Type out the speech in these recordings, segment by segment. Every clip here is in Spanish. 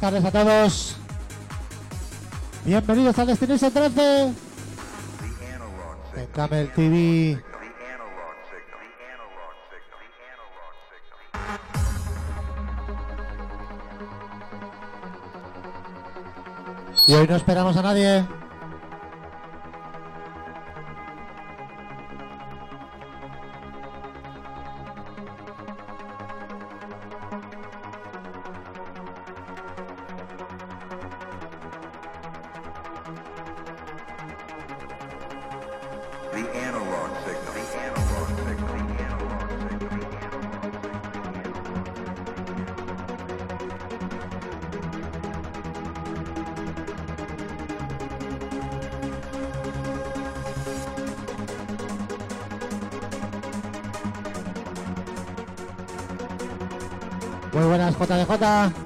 buenas tardes a todos. Bienvenidos al Destination 13 en Camel TV. Y hoy no esperamos a nadie. 감사하다.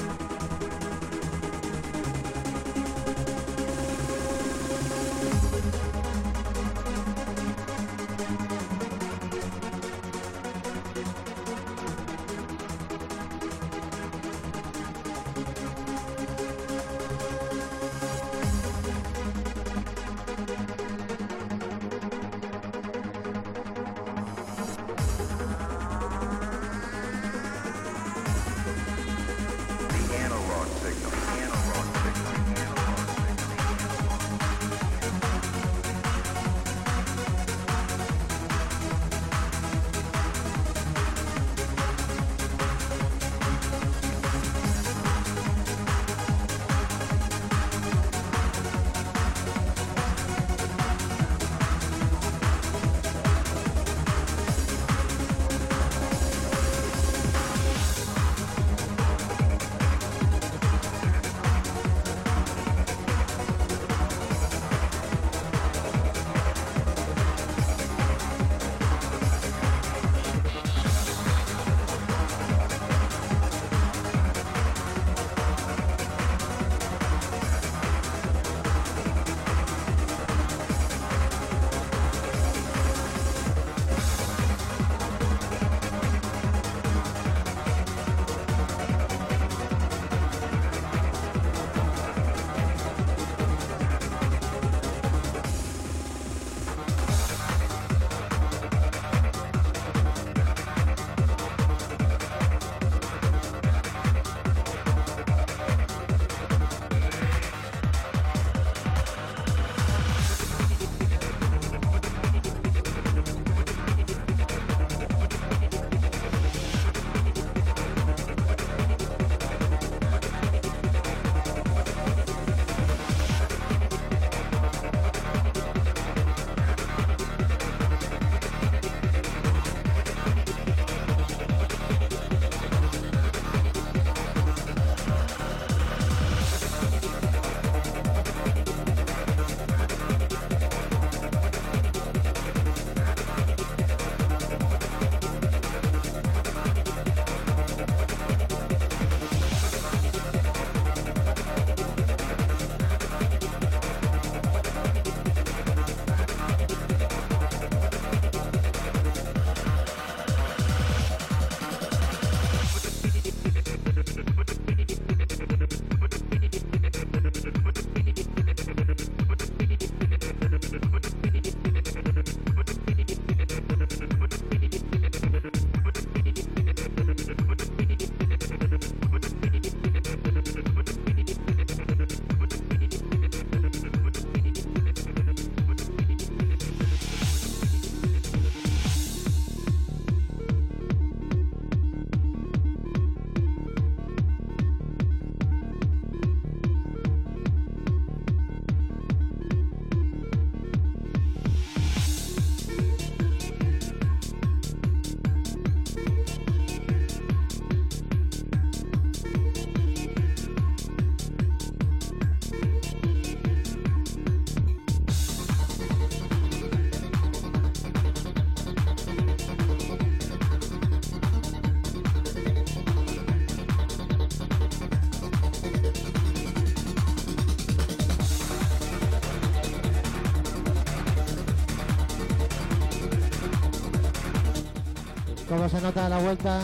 Nota la vuelta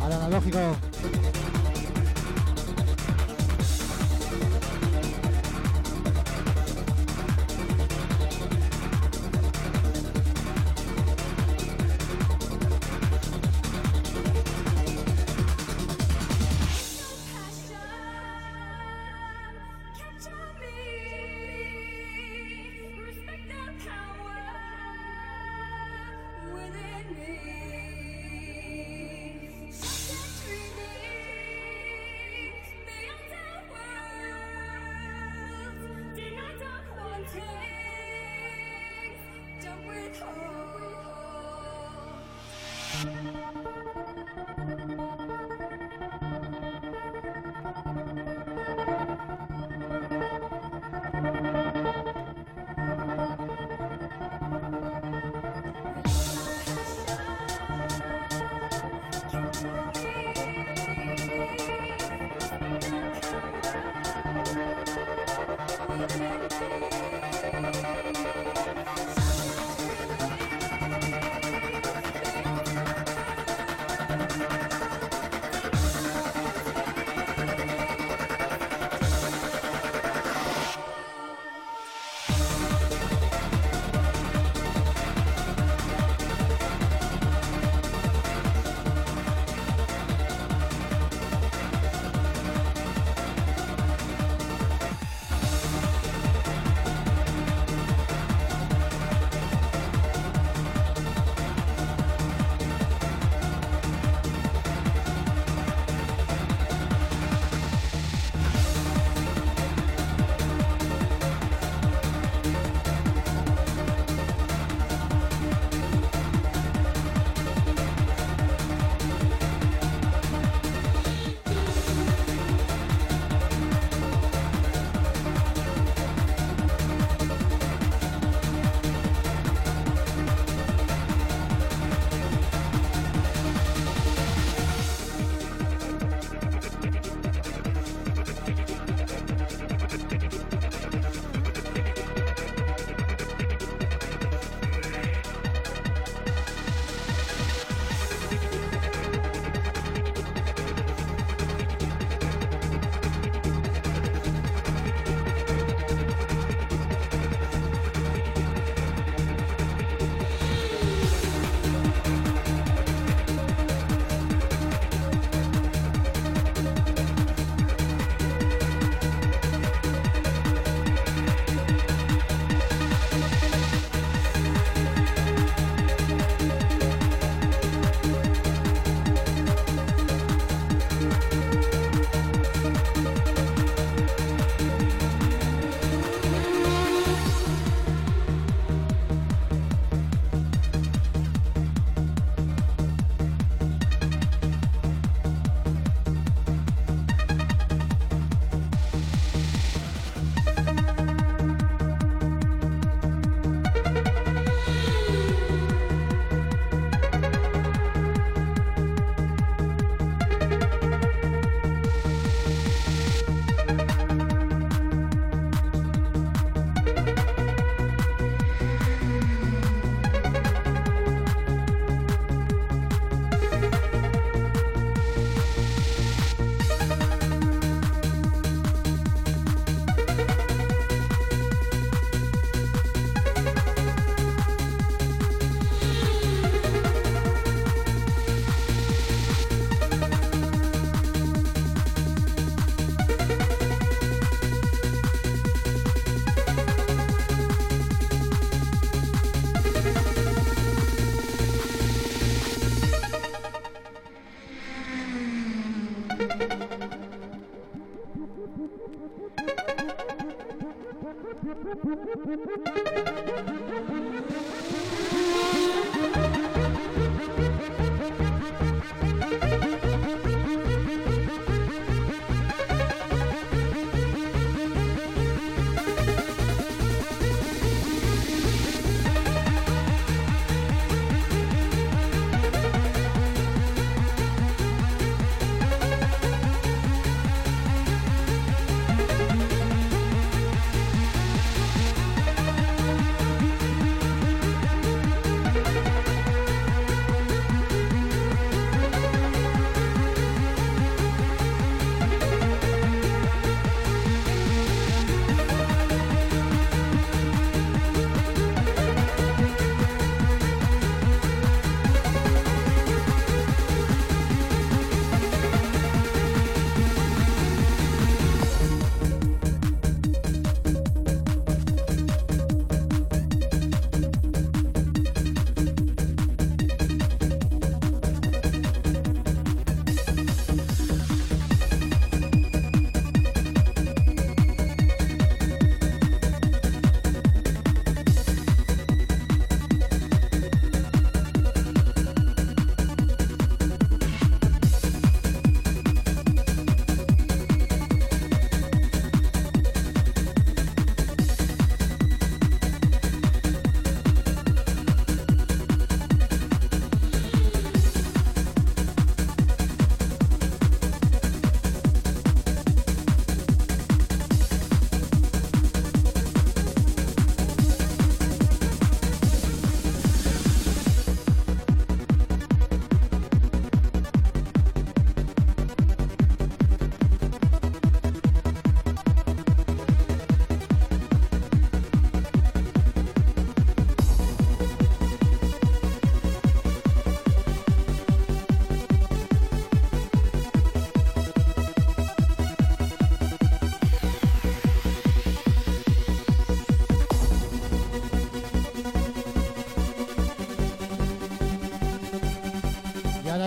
al analógico.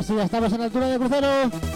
Sí, ya estamos en altura de crucero.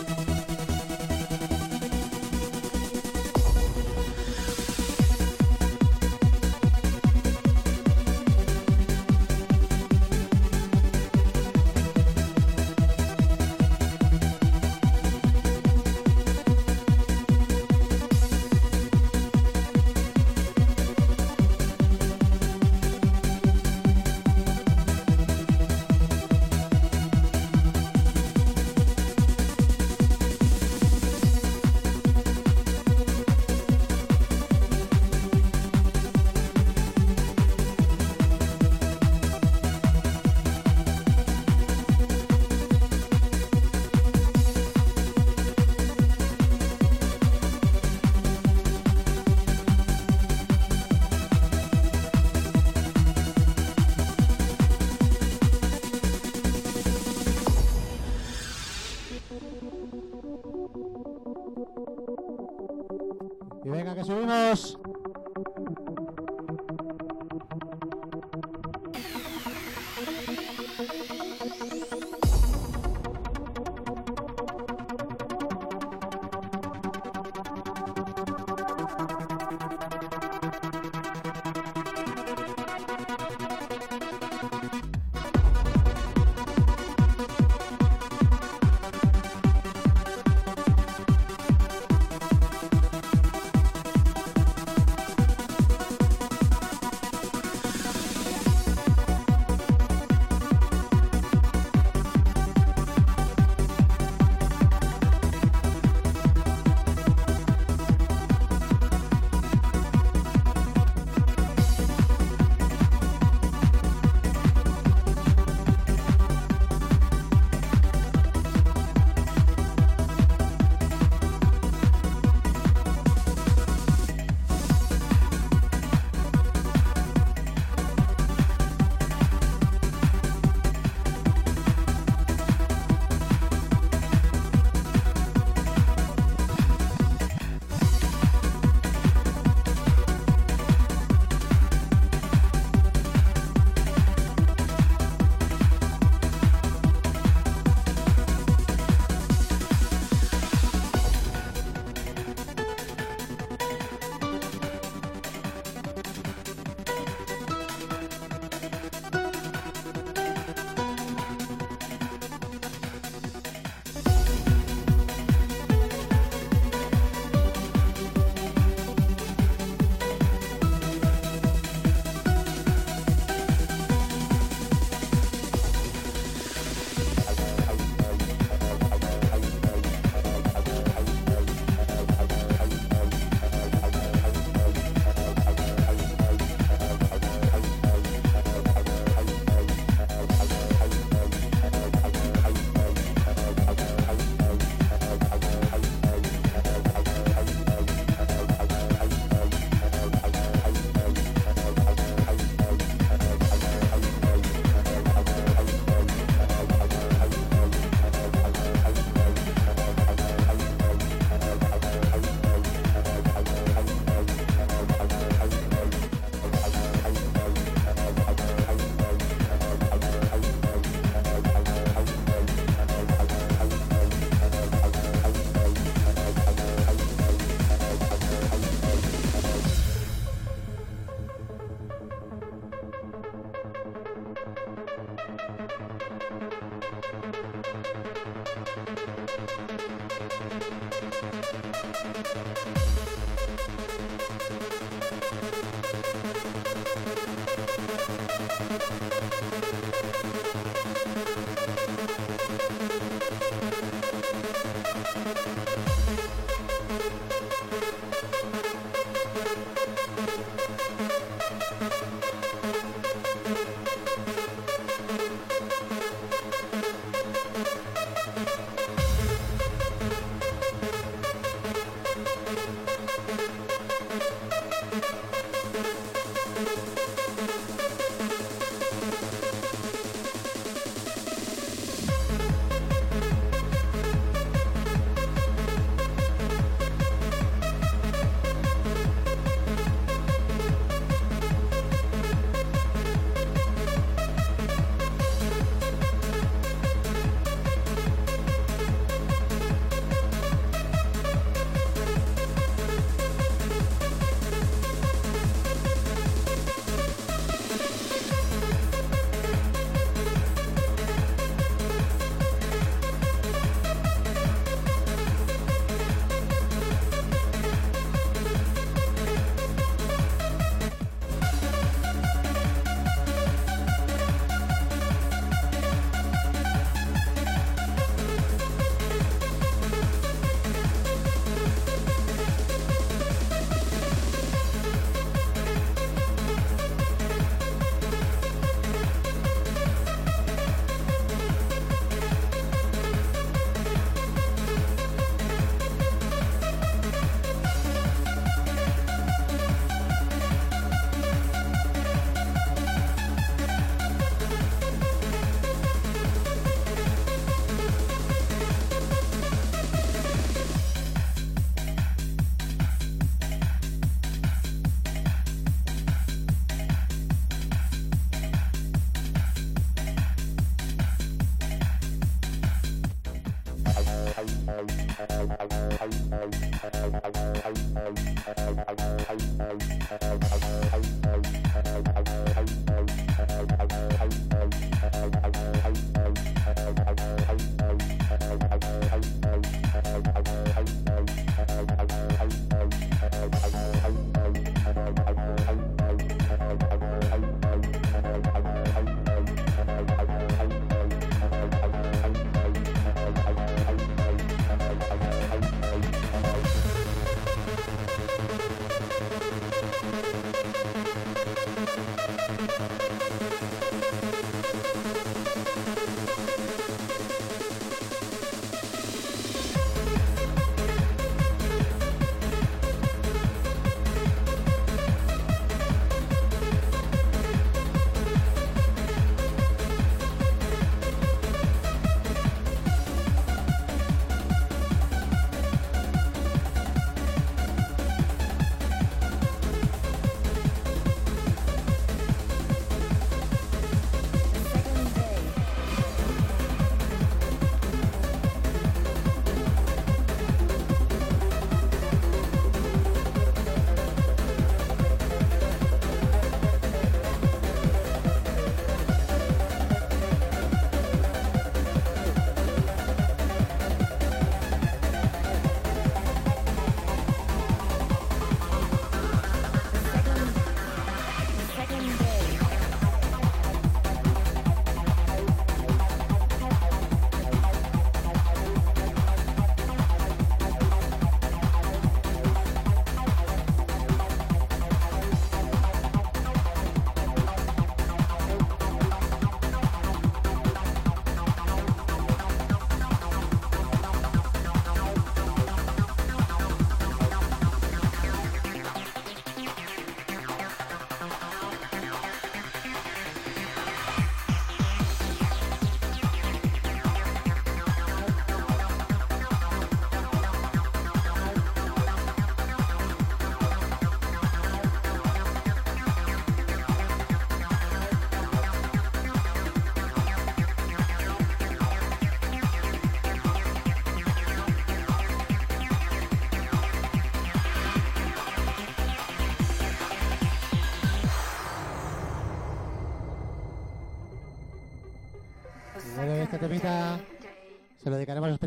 Subimos.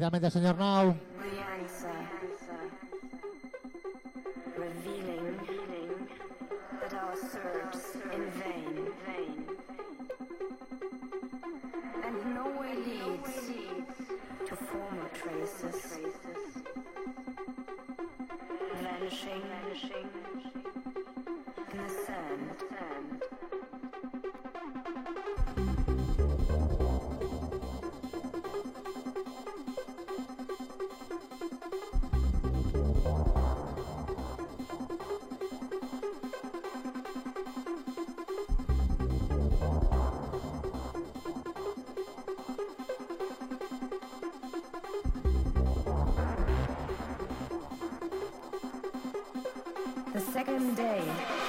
rápidamente, señor Now. Revealing that our the second day.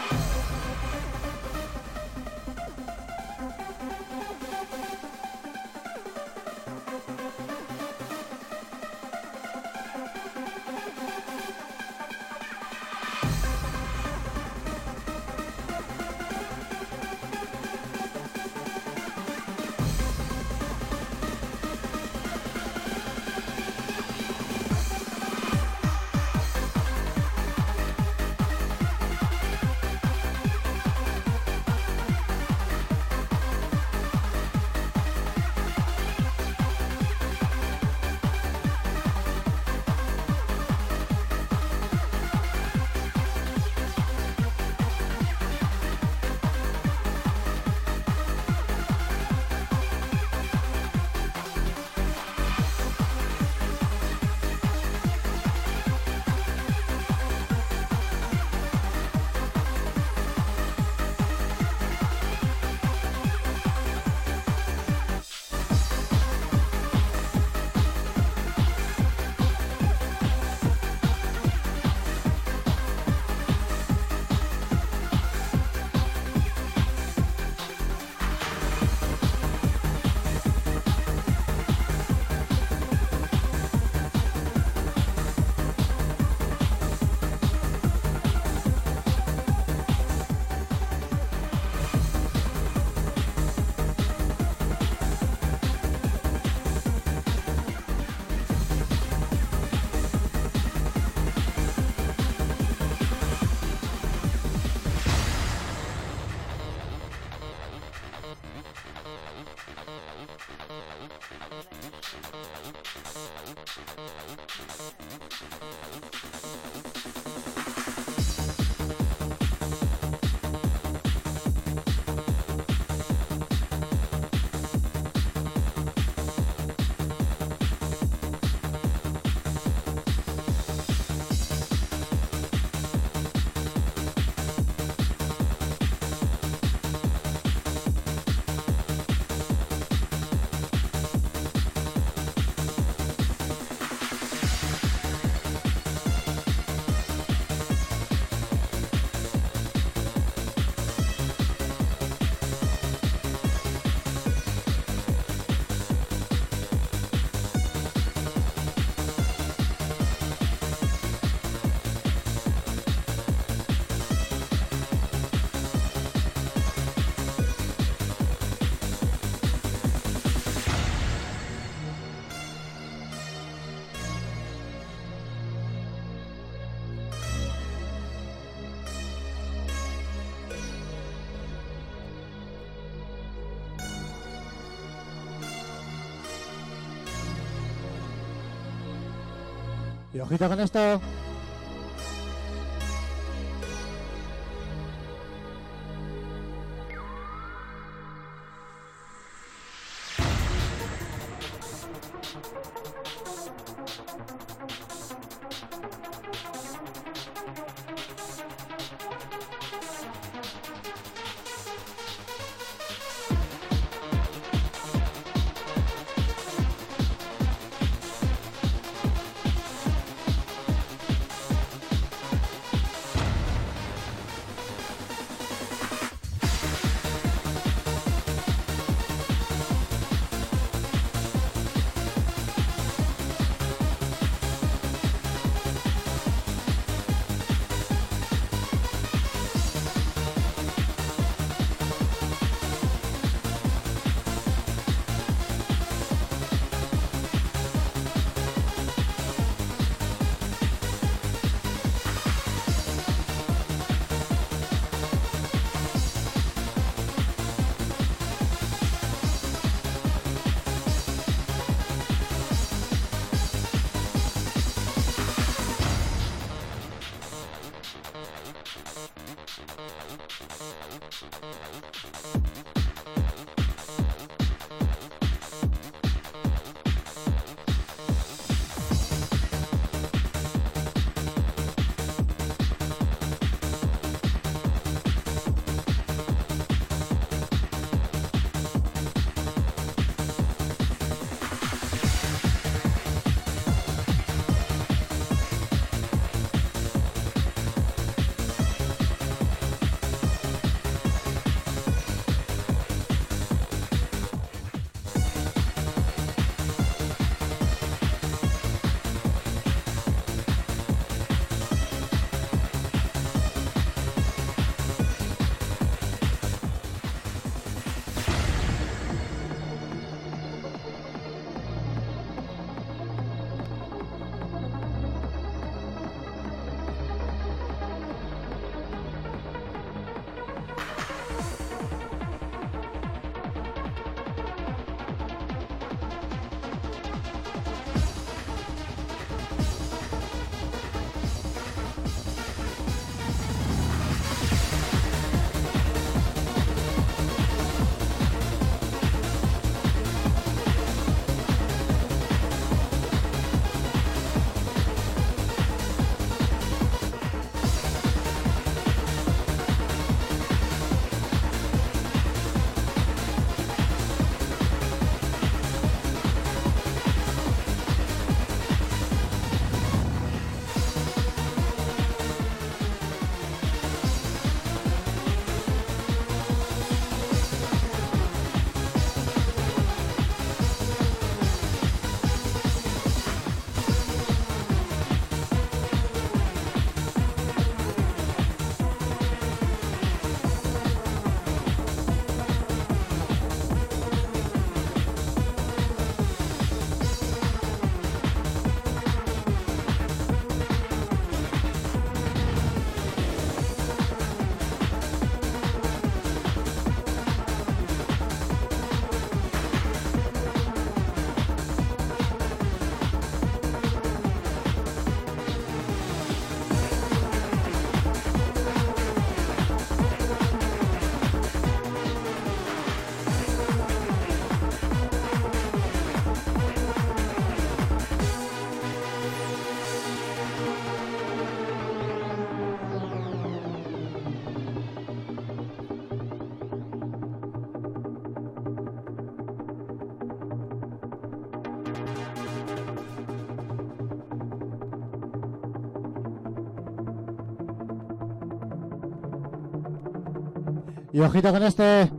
Y ojito con esto. Y ojito con este.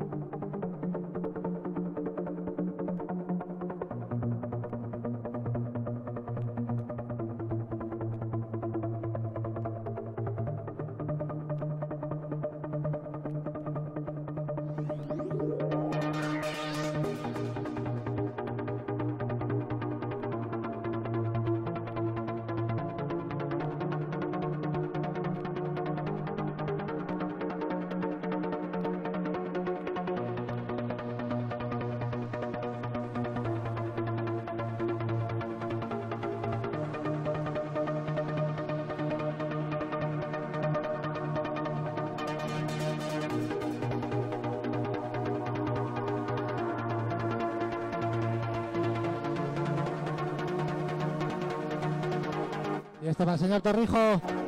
Señor Torrijo.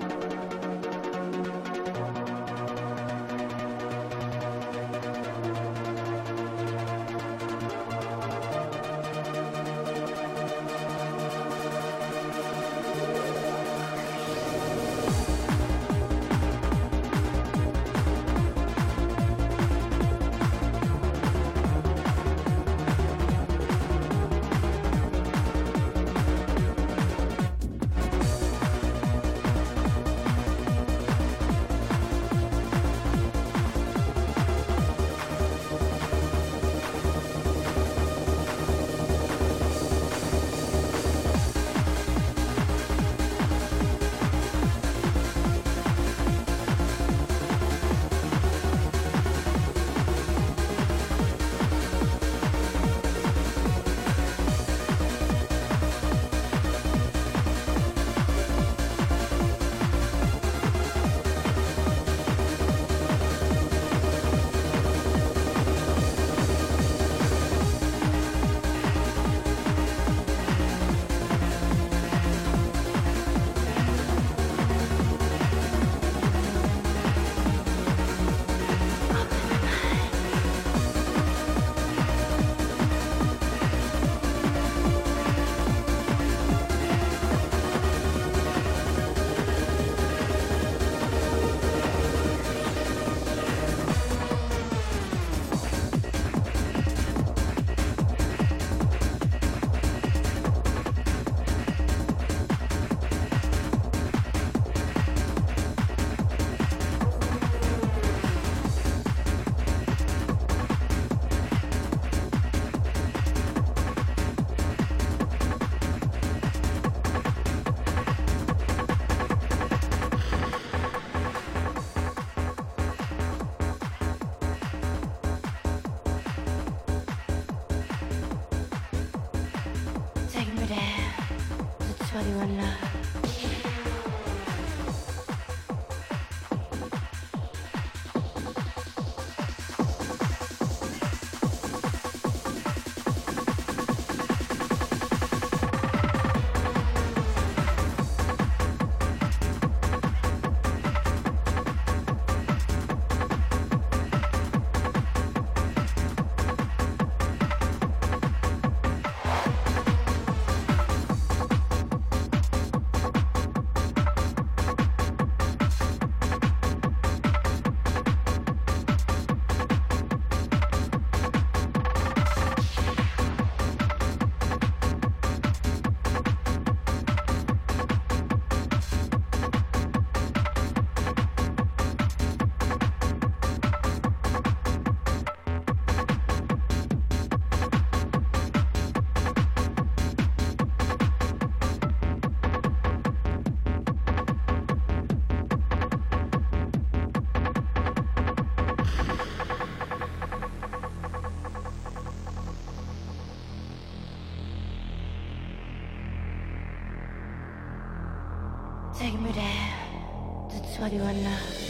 What do I know?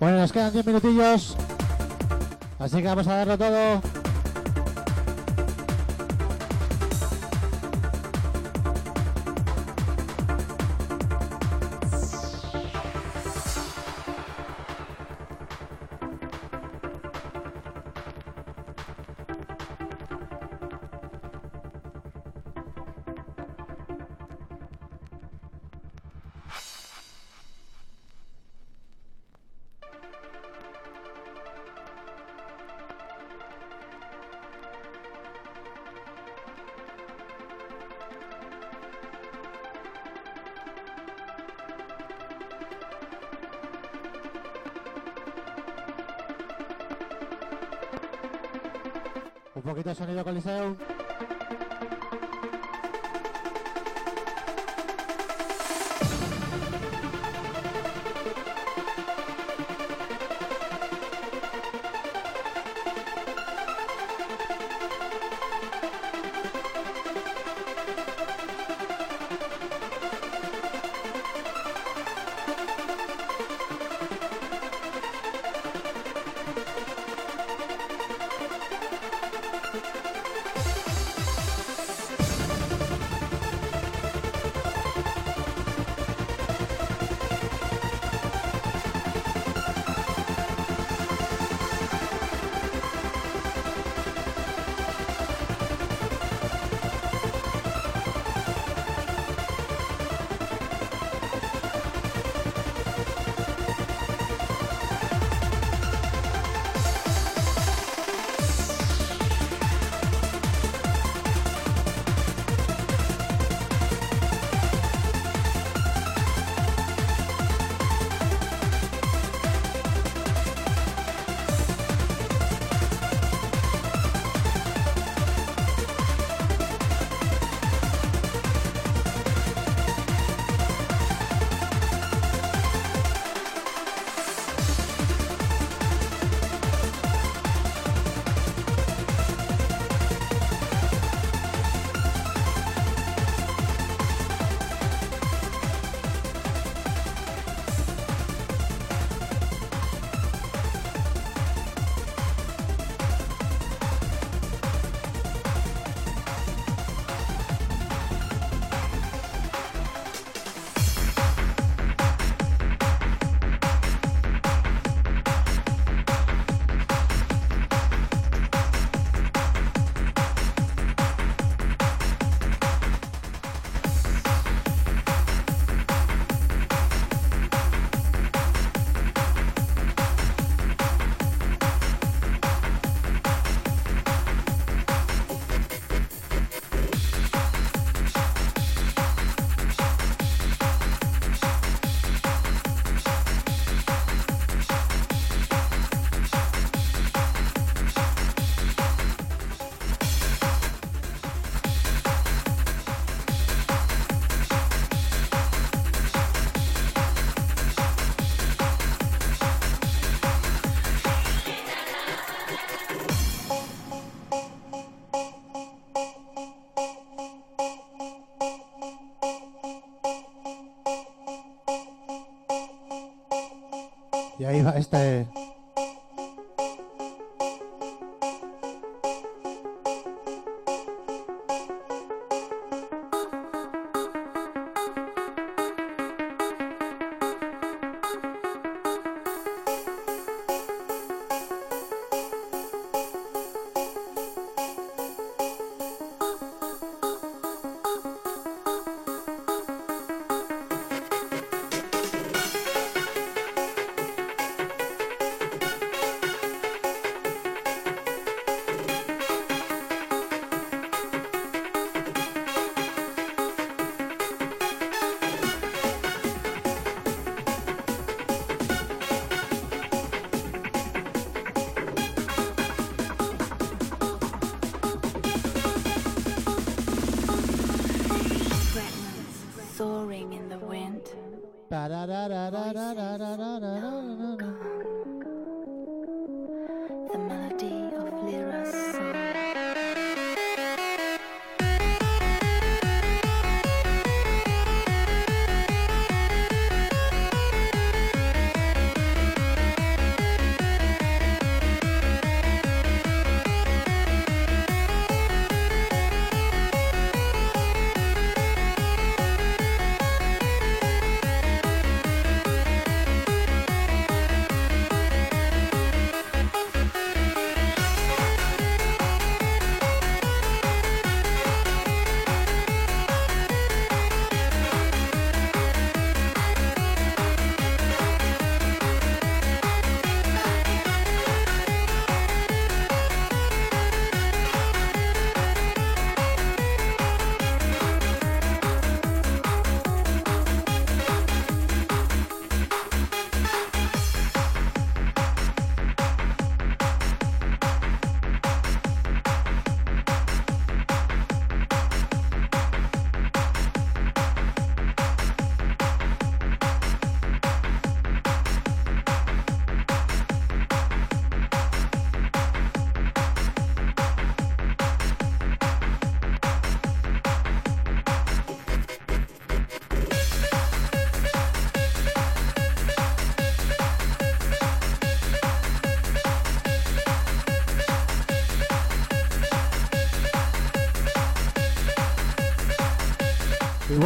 Bueno, nos quedan 10 minutillos. Así que vamos a darlo todo. Sound. Este.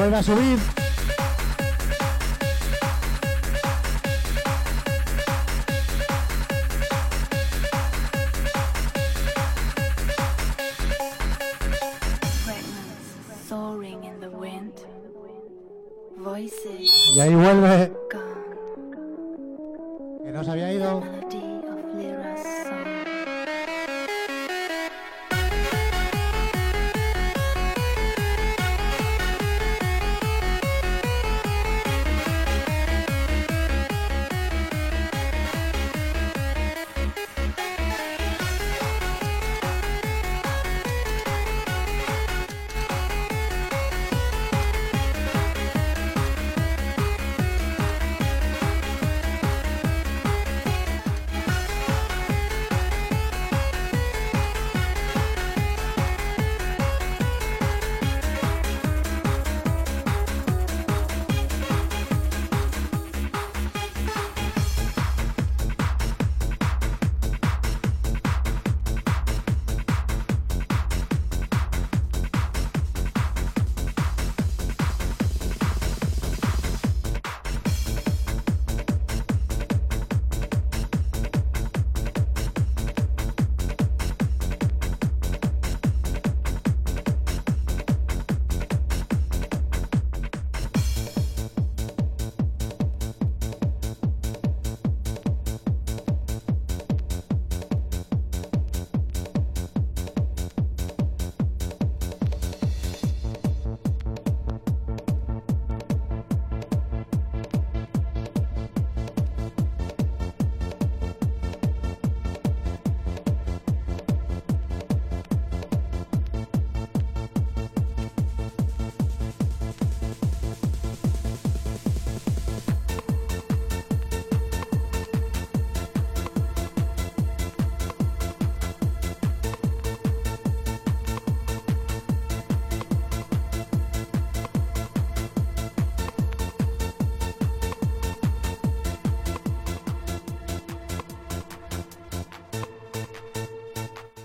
Vuelve a subir.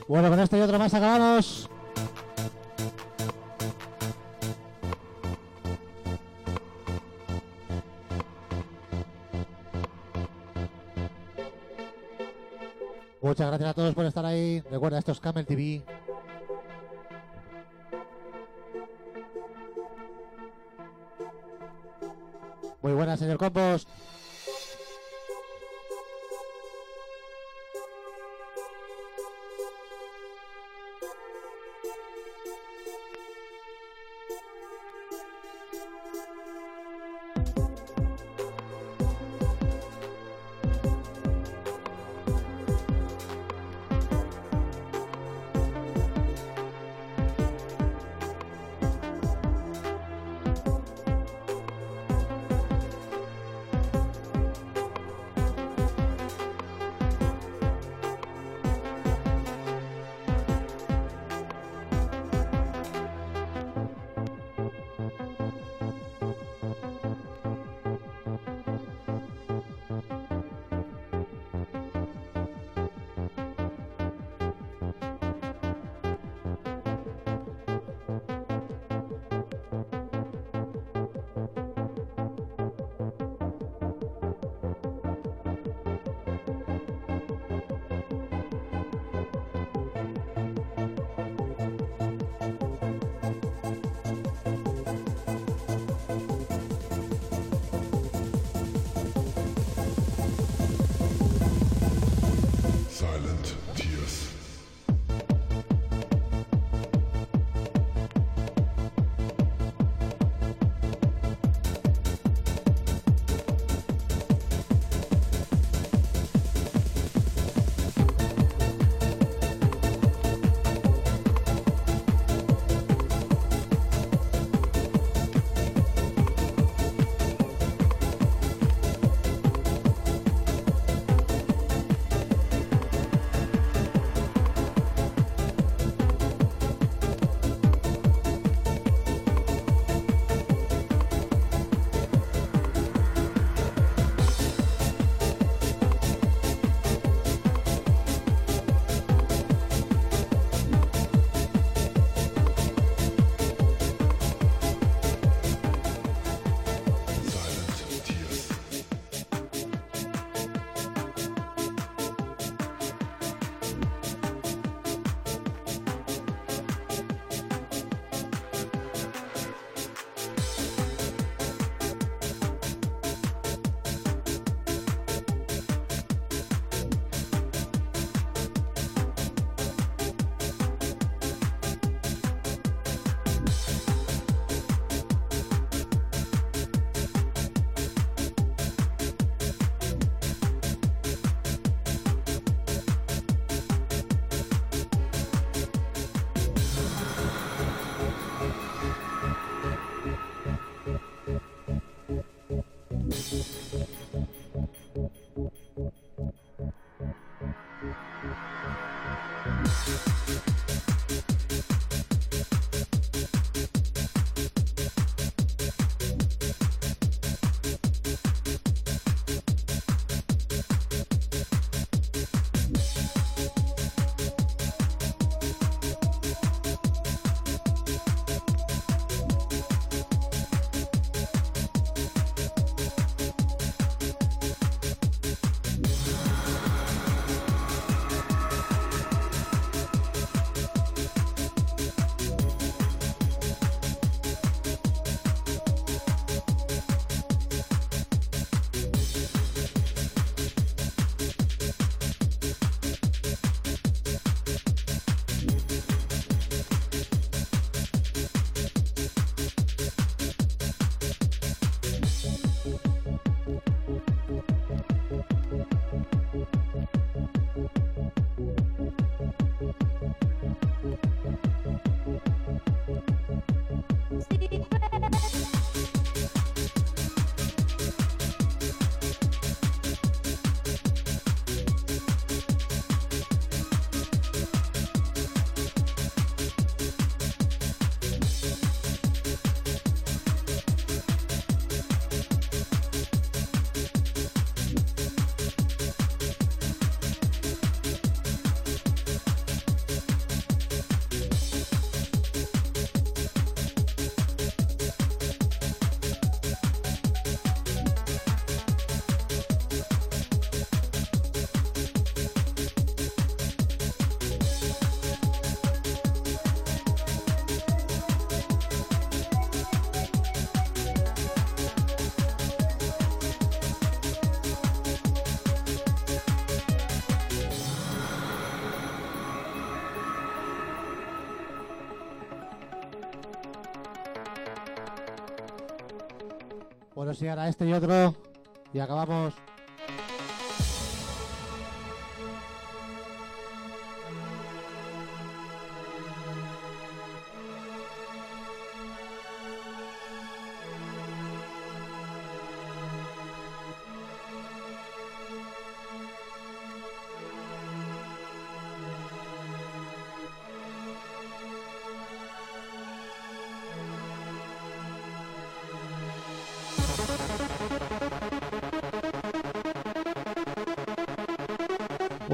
Bueno, con esto y otro más acabamos. Muchas gracias a todos por estar ahí. Recuerda, esto es Camel TV. Muy buenas, señor Compost. Bueno, sí, ahora este y otro. Y acabamos.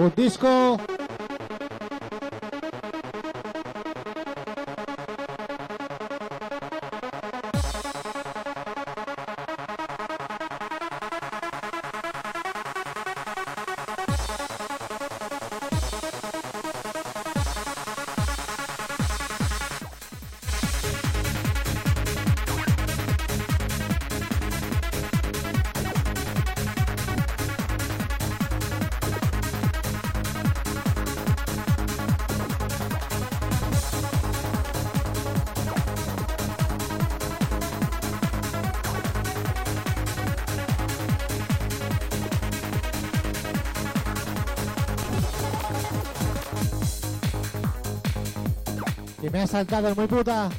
Disco. Saltado muy puta.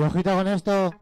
Y ojito con esto.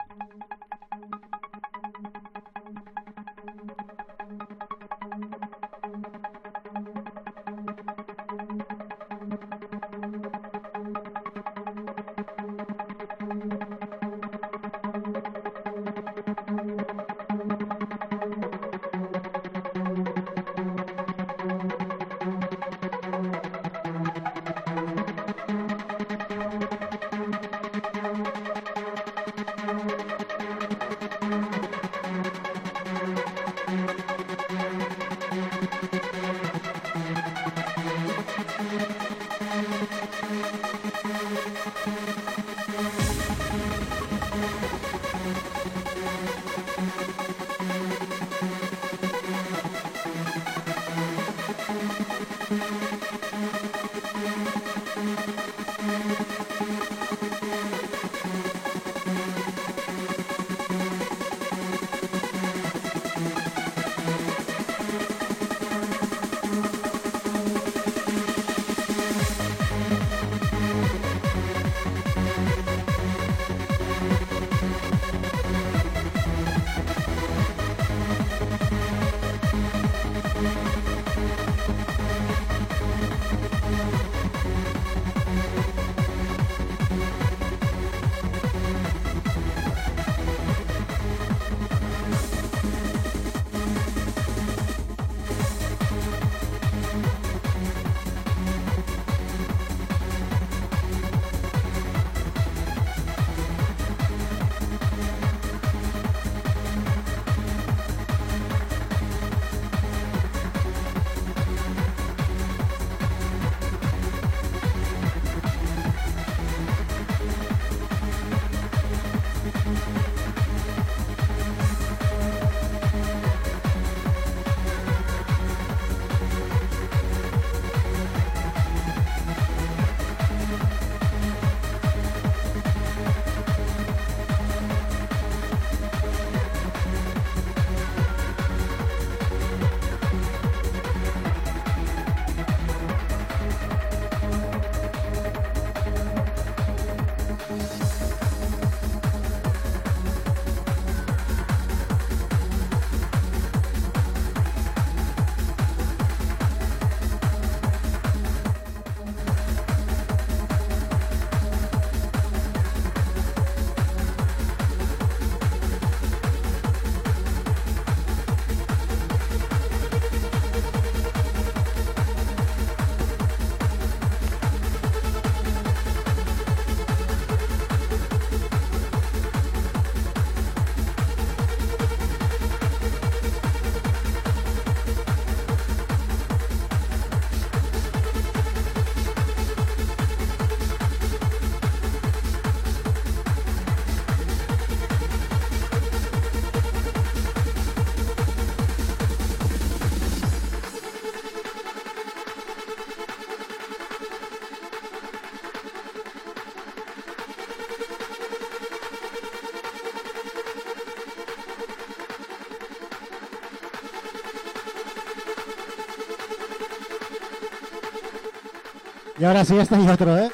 Y ahora sí, este y otro, ¿eh?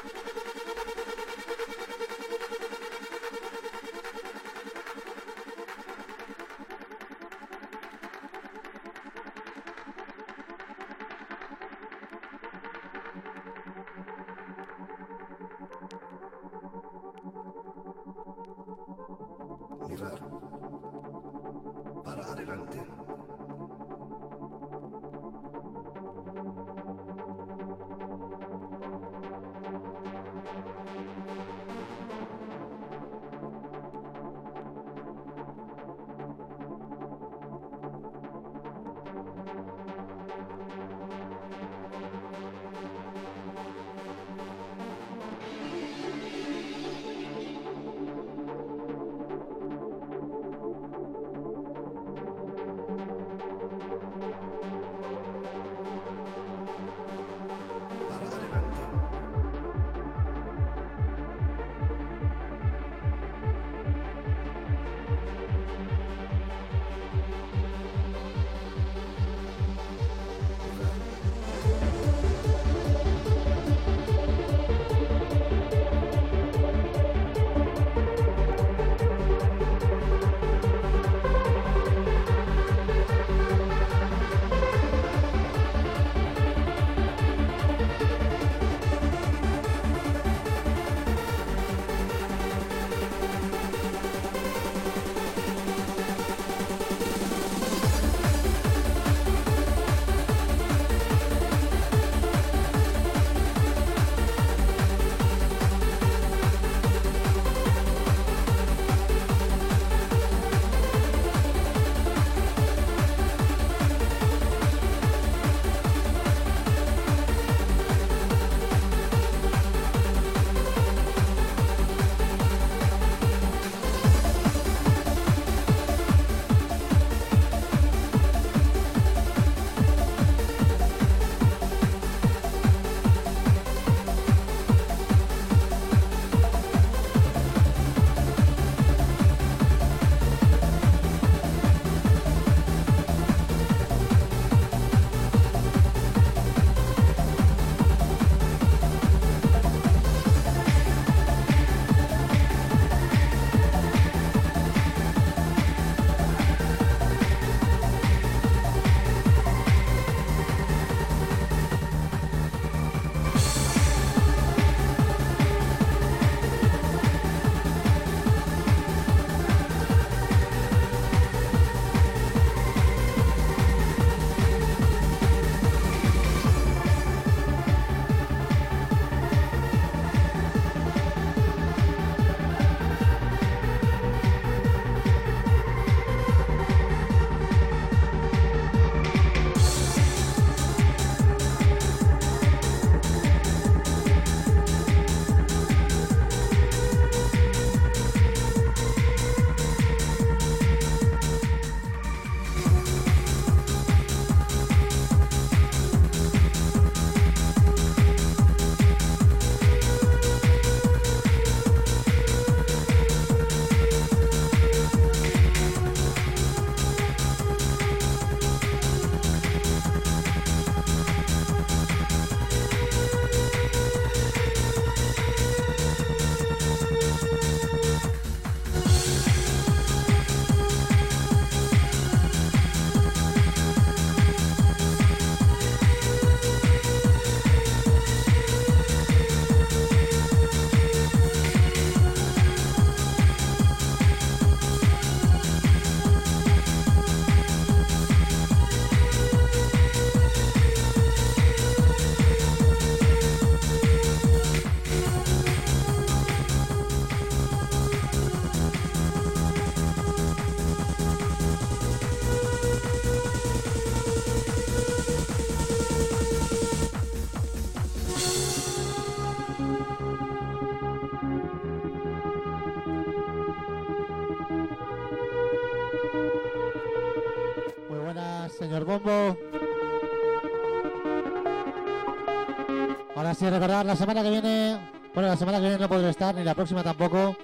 semana que viene, bueno, la semana que viene no podré estar, ni la próxima tampoco.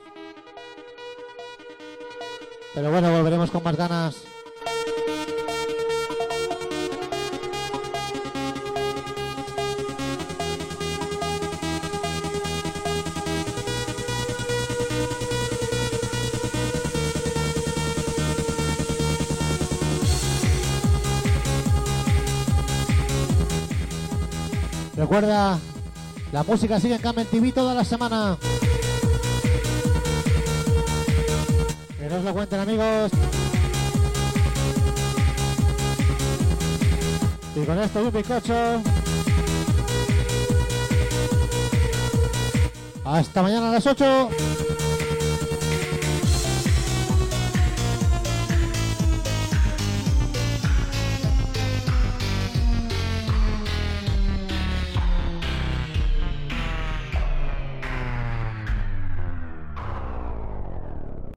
Pero bueno, volveremos con más ganas. Recuerda la música sigue en Camel TV toda la semana. Que no os lo cuenten amigos. Y con esto un bizcocho. Hasta mañana a las 8.